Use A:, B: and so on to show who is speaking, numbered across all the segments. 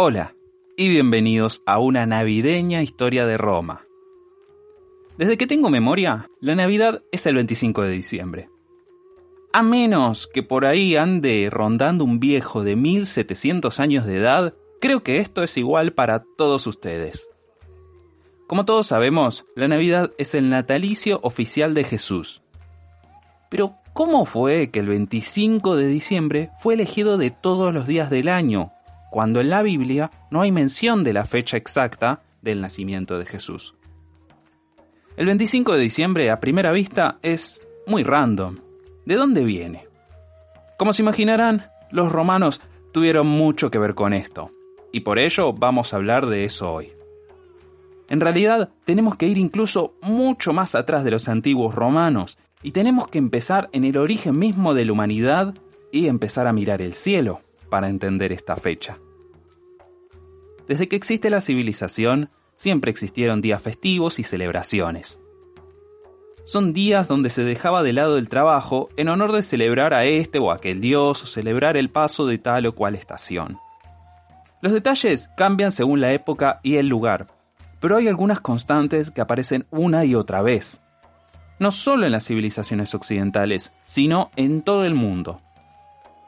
A: Hola y bienvenidos a una navideña historia de Roma. Desde que tengo memoria, la Navidad es el 25 de diciembre. A menos que por ahí ande rondando un viejo de 1700 años de edad, creo que esto es igual para todos ustedes. Como todos sabemos, la Navidad es el natalicio oficial de Jesús. Pero, ¿cómo fue que el 25 de diciembre fue elegido de todos los días del año cuando en la Biblia no hay mención de la fecha exacta del nacimiento de Jesús. El 25 de diciembre a primera vista es muy random. ¿De dónde viene? Como se imaginarán, los romanos tuvieron mucho que ver con esto, y por ello vamos a hablar de eso hoy. En realidad, tenemos que ir incluso mucho más atrás de los antiguos romanos, y tenemos que empezar en el origen mismo de la humanidad y empezar a mirar el cielo para entender esta fecha. Desde que existe la civilización, siempre existieron días festivos y celebraciones. Son días donde se dejaba de lado el trabajo en honor de celebrar a este o aquel dios o celebrar el paso de tal o cual estación. Los detalles cambian según la época y el lugar, pero hay algunas constantes que aparecen una y otra vez. No solo en las civilizaciones occidentales, sino en todo el mundo.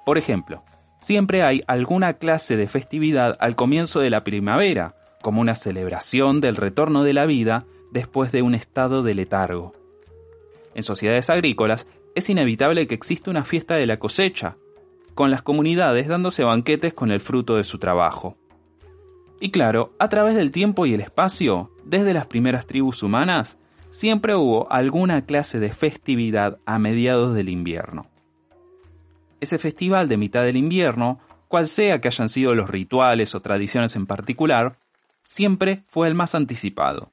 A: Por ejemplo, siempre hay alguna clase de festividad al comienzo de la primavera, como una celebración del retorno de la vida después de un estado de letargo. En sociedades agrícolas es inevitable que exista una fiesta de la cosecha, con las comunidades dándose banquetes con el fruto de su trabajo. Y claro, a través del tiempo y el espacio, desde las primeras tribus humanas, siempre hubo alguna clase de festividad a mediados del invierno ese festival de mitad del invierno, cual sea que hayan sido los rituales o tradiciones en particular, siempre fue el más anticipado.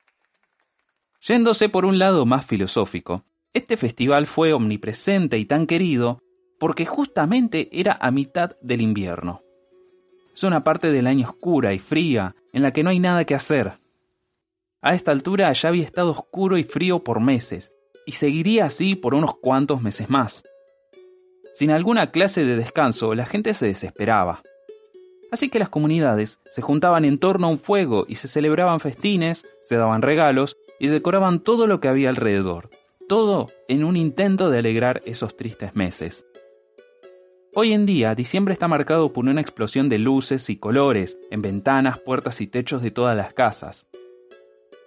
A: Yéndose por un lado más filosófico, este festival fue omnipresente y tan querido porque justamente era a mitad del invierno. Es una parte del año oscura y fría en la que no hay nada que hacer. A esta altura ya había estado oscuro y frío por meses, y seguiría así por unos cuantos meses más. Sin alguna clase de descanso, la gente se desesperaba. Así que las comunidades se juntaban en torno a un fuego y se celebraban festines, se daban regalos y decoraban todo lo que había alrededor, todo en un intento de alegrar esos tristes meses. Hoy en día, diciembre está marcado por una explosión de luces y colores en ventanas, puertas y techos de todas las casas.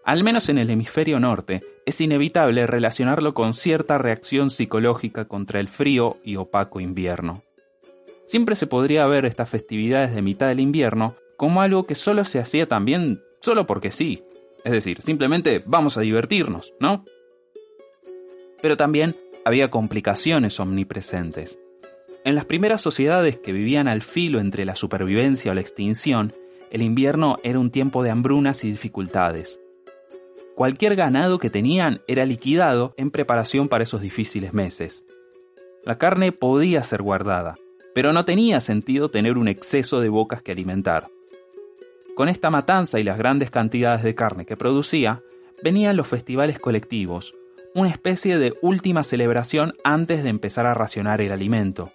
A: Al menos en el hemisferio norte, es inevitable relacionarlo con cierta reacción psicológica contra el frío y opaco invierno. Siempre se podría ver estas festividades de mitad del invierno como algo que solo se hacía también solo porque sí. Es decir, simplemente vamos a divertirnos, ¿no? Pero también había complicaciones omnipresentes. En las primeras sociedades que vivían al filo entre la supervivencia o la extinción, el invierno era un tiempo de hambrunas y dificultades cualquier ganado que tenían era liquidado en preparación para esos difíciles meses. La carne podía ser guardada, pero no tenía sentido tener un exceso de bocas que alimentar. Con esta matanza y las grandes cantidades de carne que producía, venían los festivales colectivos, una especie de última celebración antes de empezar a racionar el alimento.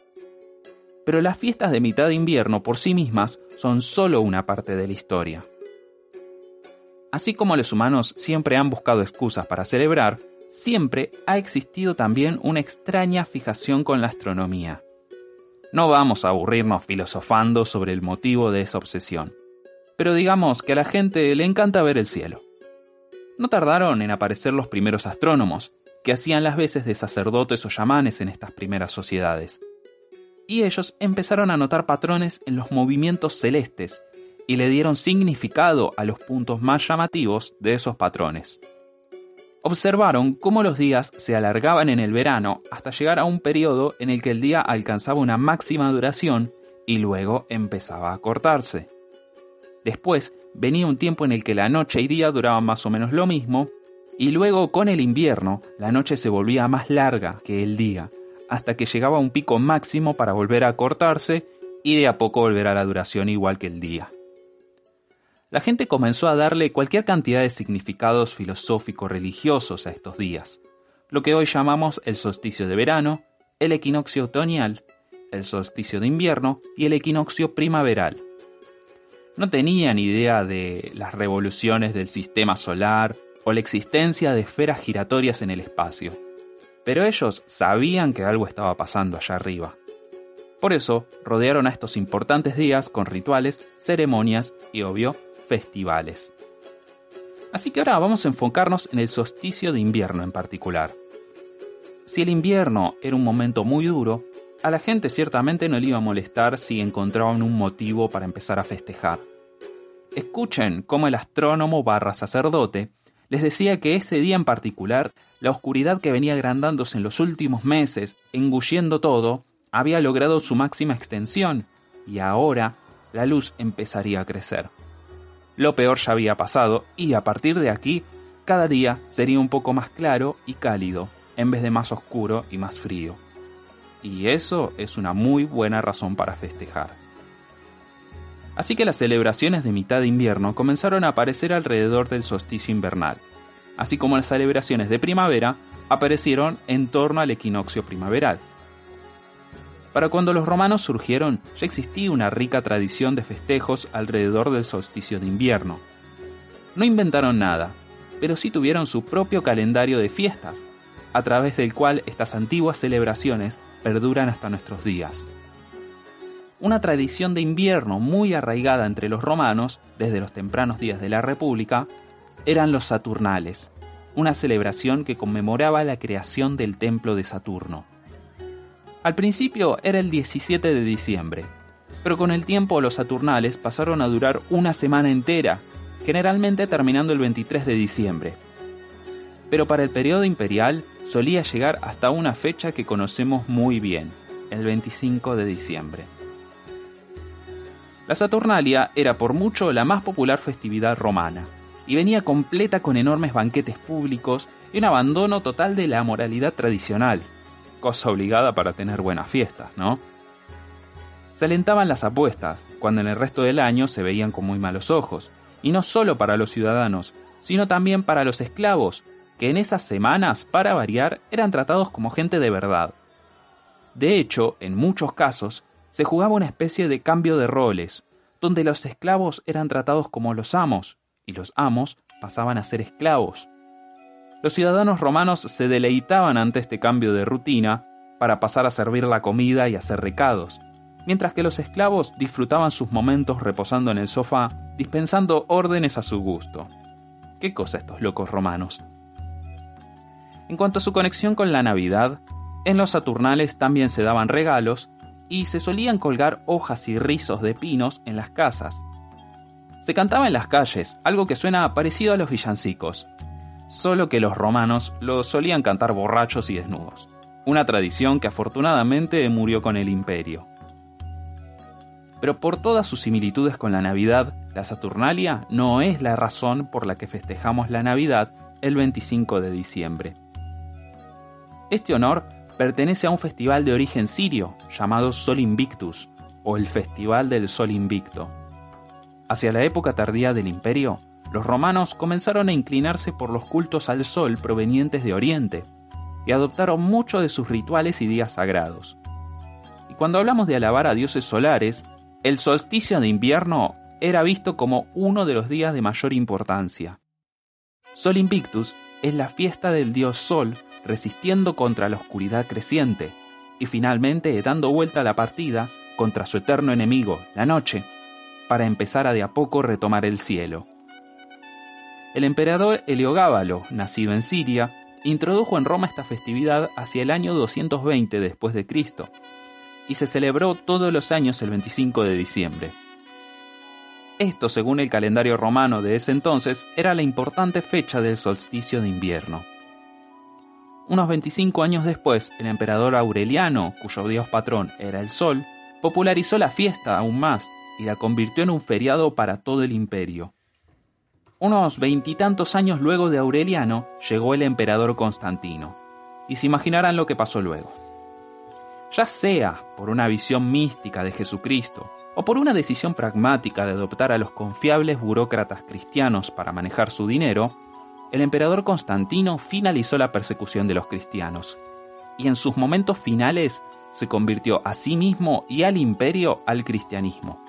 A: Pero las fiestas de mitad de invierno por sí mismas son solo una parte de la historia. Así como los humanos siempre han buscado excusas para celebrar, siempre ha existido también una extraña fijación con la astronomía. No vamos a aburrirnos filosofando sobre el motivo de esa obsesión, pero digamos que a la gente le encanta ver el cielo. No tardaron en aparecer los primeros astrónomos, que hacían las veces de sacerdotes o chamanes en estas primeras sociedades. Y ellos empezaron a notar patrones en los movimientos celestes y le dieron significado a los puntos más llamativos de esos patrones. Observaron cómo los días se alargaban en el verano hasta llegar a un periodo en el que el día alcanzaba una máxima duración y luego empezaba a cortarse. Después venía un tiempo en el que la noche y día duraban más o menos lo mismo, y luego con el invierno la noche se volvía más larga que el día, hasta que llegaba a un pico máximo para volver a cortarse y de a poco volver a la duración igual que el día la gente comenzó a darle cualquier cantidad de significados filosóficos religiosos a estos días, lo que hoy llamamos el solsticio de verano, el equinoccio otoñal, el solsticio de invierno y el equinoccio primaveral. no tenían idea de las revoluciones del sistema solar o la existencia de esferas giratorias en el espacio. Pero ellos sabían que algo estaba pasando allá arriba. Por eso rodearon a estos importantes días con rituales, ceremonias y, obvio, festivales. Así que ahora vamos a enfocarnos en el solsticio de invierno en particular. Si el invierno era un momento muy duro, a la gente ciertamente no le iba a molestar si encontraban un motivo para empezar a festejar. Escuchen cómo el astrónomo barra sacerdote les decía que ese día en particular, la oscuridad que venía agrandándose en los últimos meses, engulliendo todo, había logrado su máxima extensión, y ahora la luz empezaría a crecer. Lo peor ya había pasado, y a partir de aquí, cada día sería un poco más claro y cálido, en vez de más oscuro y más frío. Y eso es una muy buena razón para festejar. Así que las celebraciones de mitad de invierno comenzaron a aparecer alrededor del solsticio invernal, así como las celebraciones de primavera aparecieron en torno al equinoccio primaveral. Para cuando los romanos surgieron, ya existía una rica tradición de festejos alrededor del solsticio de invierno. No inventaron nada, pero sí tuvieron su propio calendario de fiestas, a través del cual estas antiguas celebraciones perduran hasta nuestros días. Una tradición de invierno muy arraigada entre los romanos, desde los tempranos días de la República, eran los Saturnales, una celebración que conmemoraba la creación del templo de Saturno. Al principio era el 17 de diciembre, pero con el tiempo los Saturnales pasaron a durar una semana entera, generalmente terminando el 23 de diciembre. Pero para el periodo imperial solía llegar hasta una fecha que conocemos muy bien, el 25 de diciembre. La Saturnalia era por mucho la más popular festividad romana, y venía completa con enormes banquetes públicos y un abandono total de la moralidad tradicional, cosa obligada para tener buenas fiestas, ¿no? Se alentaban las apuestas, cuando en el resto del año se veían con muy malos ojos, y no solo para los ciudadanos, sino también para los esclavos, que en esas semanas, para variar, eran tratados como gente de verdad. De hecho, en muchos casos, se jugaba una especie de cambio de roles, donde los esclavos eran tratados como los amos, y los amos pasaban a ser esclavos. Los ciudadanos romanos se deleitaban ante este cambio de rutina para pasar a servir la comida y hacer recados, mientras que los esclavos disfrutaban sus momentos reposando en el sofá, dispensando órdenes a su gusto. ¿Qué cosa estos locos romanos? En cuanto a su conexión con la Navidad, en los Saturnales también se daban regalos y se solían colgar hojas y rizos de pinos en las casas. Se cantaba en las calles, algo que suena parecido a los villancicos, solo que los romanos lo solían cantar borrachos y desnudos, una tradición que afortunadamente murió con el imperio. Pero por todas sus similitudes con la Navidad, la Saturnalia no es la razón por la que festejamos la Navidad el 25 de diciembre. Este honor pertenece a un festival de origen sirio llamado Sol Invictus, o el Festival del Sol Invicto. Hacia la época tardía del imperio, los romanos comenzaron a inclinarse por los cultos al sol provenientes de Oriente y adoptaron muchos de sus rituales y días sagrados. Y cuando hablamos de alabar a dioses solares, el solsticio de invierno era visto como uno de los días de mayor importancia. Sol Invictus es la fiesta del dios Sol resistiendo contra la oscuridad creciente y finalmente dando vuelta a la partida contra su eterno enemigo, la noche, para empezar a de a poco retomar el cielo. El emperador Heliogábalo, nacido en Siria, introdujo en Roma esta festividad hacia el año 220 después de Cristo y se celebró todos los años el 25 de diciembre. Esto, según el calendario romano de ese entonces, era la importante fecha del solsticio de invierno. Unos 25 años después, el emperador Aureliano, cuyo dios patrón era el sol, popularizó la fiesta aún más y la convirtió en un feriado para todo el imperio. Unos veintitantos años luego de Aureliano llegó el emperador Constantino, y se imaginarán lo que pasó luego. Ya sea por una visión mística de Jesucristo o por una decisión pragmática de adoptar a los confiables burócratas cristianos para manejar su dinero, el emperador Constantino finalizó la persecución de los cristianos, y en sus momentos finales se convirtió a sí mismo y al imperio al cristianismo.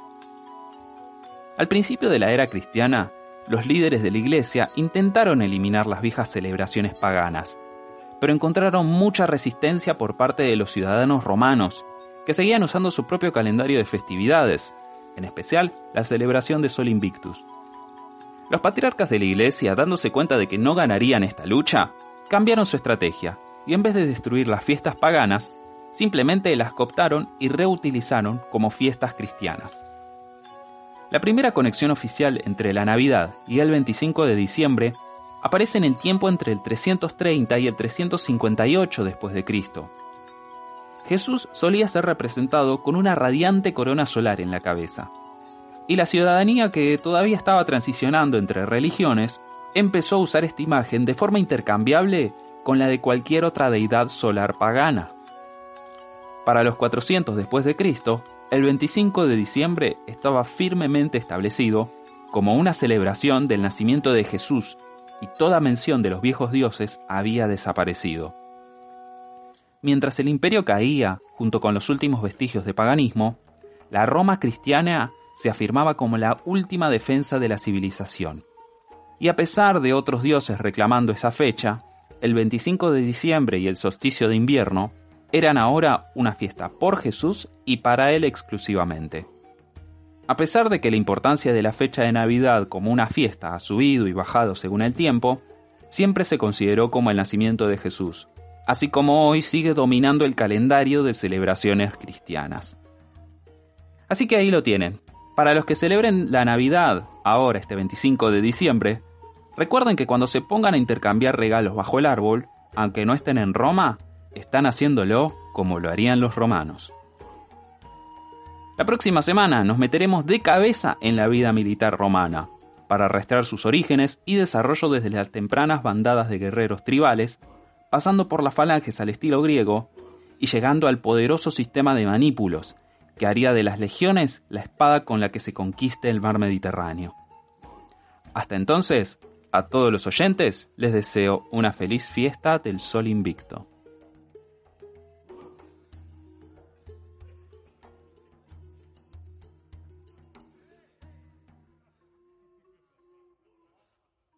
A: Al principio de la era cristiana, los líderes de la iglesia intentaron eliminar las viejas celebraciones paganas, pero encontraron mucha resistencia por parte de los ciudadanos romanos, que seguían usando su propio calendario de festividades, en especial la celebración de Sol Invictus. Los patriarcas de la iglesia, dándose cuenta de que no ganarían esta lucha, cambiaron su estrategia y en vez de destruir las fiestas paganas, simplemente las cooptaron y reutilizaron como fiestas cristianas. La primera conexión oficial entre la Navidad y el 25 de diciembre aparece en el tiempo entre el 330 y el 358 después de Cristo. Jesús solía ser representado con una radiante corona solar en la cabeza. Y la ciudadanía que todavía estaba transicionando entre religiones empezó a usar esta imagen de forma intercambiable con la de cualquier otra deidad solar pagana. Para los 400 después de Cristo, el 25 de diciembre estaba firmemente establecido como una celebración del nacimiento de Jesús y toda mención de los viejos dioses había desaparecido. Mientras el imperio caía, junto con los últimos vestigios de paganismo, la Roma cristiana se afirmaba como la última defensa de la civilización. Y a pesar de otros dioses reclamando esa fecha, el 25 de diciembre y el solsticio de invierno eran ahora una fiesta por Jesús y para él exclusivamente. A pesar de que la importancia de la fecha de Navidad como una fiesta ha subido y bajado según el tiempo, siempre se consideró como el nacimiento de Jesús, así como hoy sigue dominando el calendario de celebraciones cristianas. Así que ahí lo tienen. Para los que celebren la Navidad, ahora este 25 de diciembre, recuerden que cuando se pongan a intercambiar regalos bajo el árbol, aunque no estén en Roma, están haciéndolo como lo harían los romanos. La próxima semana nos meteremos de cabeza en la vida militar romana, para arrastrar sus orígenes y desarrollo desde las tempranas bandadas de guerreros tribales, pasando por las falanges al estilo griego y llegando al poderoso sistema de manípulos, que haría de las legiones la espada con la que se conquiste el mar Mediterráneo. Hasta entonces, a todos los oyentes les deseo una feliz fiesta del Sol Invicto.